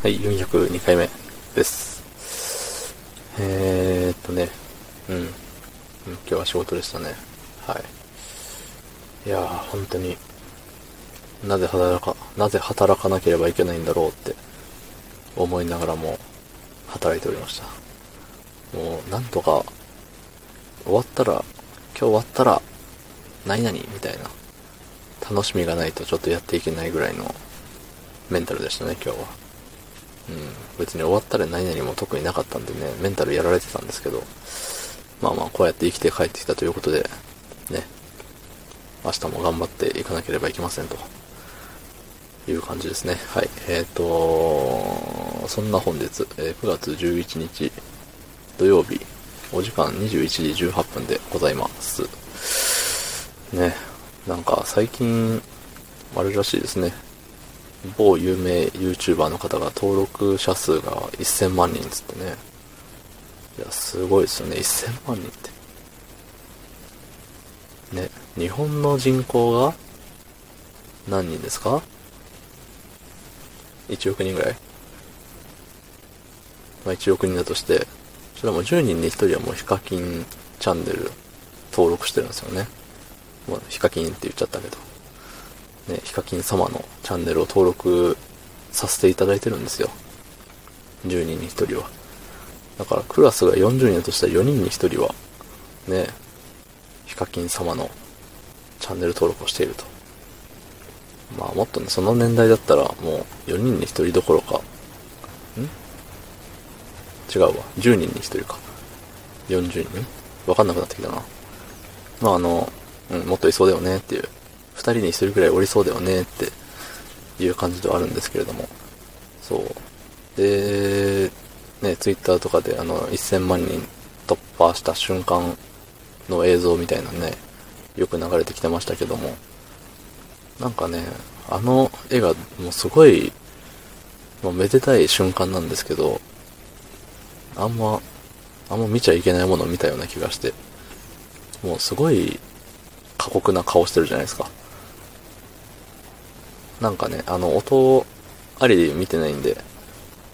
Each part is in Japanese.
はい、402回目です。えー、っとね、うん。今日は仕事でしたね。はい。いやー、本当に、なぜ働か、なぜ働かなければいけないんだろうって思いながらも働いておりました。もう、なんとか、終わったら、今日終わったら、何々みたいな、楽しみがないとちょっとやっていけないぐらいのメンタルでしたね、今日は。うん、別に終わったら何々も特になかったんでね、メンタルやられてたんですけど、まあまあこうやって生きて帰ってきたということで、ね、明日も頑張っていかなければいけませんと。いう感じですね。はい。えっ、ー、とそんな本日、え、9月11日土曜日、お時間21時18分でございます。ね、なんか最近、あれらしいですね。某有名 YouTuber の方が登録者数が1000万人っつってね。いや、すごいですよね。1000万人って。ね、日本の人口が何人ですか ?1 億人ぐらい？まあ1億人だとして、それはもう10人に1人はもうヒカキンチャンネル登録してるんですよね。まあ、ヒカキンって言っちゃったけど。ね、ヒカキン様のチャンネルを登録させていただいてるんですよ。10人に1人は。だからクラスが40人だとしたら4人に1人は、ね、ヒカキン様のチャンネル登録をしていると。まあもっとね、その年代だったらもう4人に1人どころか、ん？違うわ。10人に1人か。40人？わかんなくなってきたな。まああの、うん、もっといそうだよねっていう2人に1人くらいおりそうだよねっていう感じではあるんですけれども。そう。で、ね、ツイッターとかであの、1000万人突破した瞬間の映像みたいなね、よく流れてきてましたけども、なんかね、あの絵がもうすごい、もうめでたい瞬間なんですけど、あんま、あんま見ちゃいけないものを見たような気がして、もうすごい過酷な顔してるじゃないですか。なんかね、あの、音ありで見てないんで、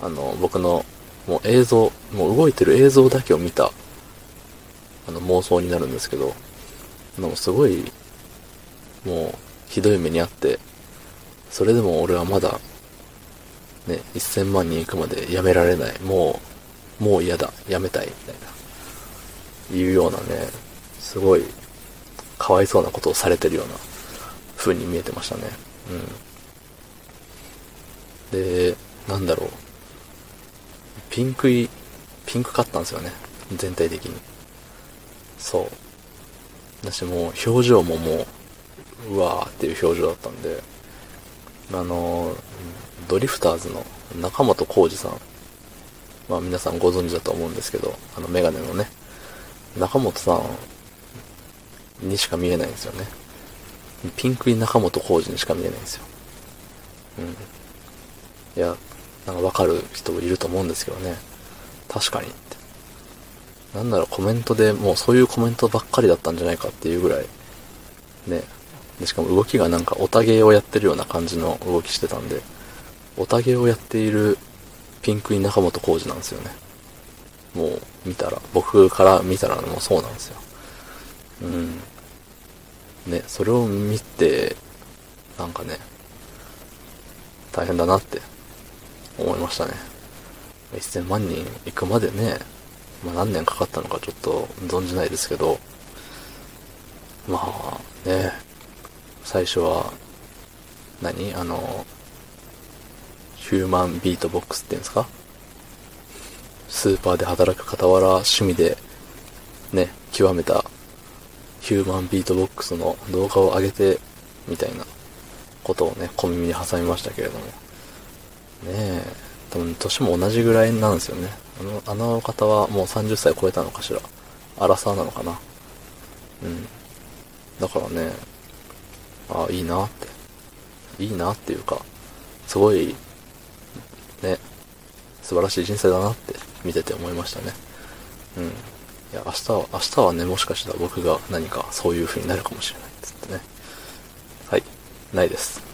あの、僕の、もう映像、もう動いてる映像だけを見た、あの、妄想になるんですけど、でもすごい、もう、ひどい目にあって、それでも俺はまだ、ね、1000万人行くまでやめられない。もう、もう嫌だ。やめたい。みたいな。いうようなね、すごい、かわいそうなことをされてるような風に見えてましたね。うん。で、なんだろう。ピンクい、ピンクかったんですよね。全体的に。そう。私もう表情ももう、うわーっていう表情だったんで、あの、ドリフターズの中本浩二さん。まあ皆さんご存知だと思うんですけど、あのメガネのね、中本さんにしか見えないんですよね。ピンクい中本浩二にしか見えないんですよ。うん。いや、なんかわかる人いると思うんですけどね。確かにって。なんだろう、コメントでもうそういうコメントばっかりだったんじゃないかっていうぐらい、ね。でしかも動きがなんかオタゲーをやってるような感じの動きしてたんで、オタゲーをやっているピンクイン中本浩二なんですよね。もう見たら、僕から見たらもうそうなんですよ。うん。ね、それを見て、なんかね、大変だなって思いましたね。1000万人行くまでね、まあ何年かかったのかちょっと存じないですけど、まあね、最初は何、あの、ヒューマンビートボックスっていうんですか？スーパーで働く傍ら趣味でね、極めたヒューマンビートボックスの動画を上げてみたいなことをね、小耳に挟みましたけれども。ねえ、多分年も同じぐらいなんですよね。あの、あの方はもう30歳超えたのかしら。アラサーなのかな。うん。だからね、ああ、いいなって。いいなっていうか、すごい、ね、素晴らしい人生だなって見てて思いましたね。うん。いや、明日は、明日はね、もしかしたら僕が何かそういう風になるかもしれないっつってね。はい。ないです。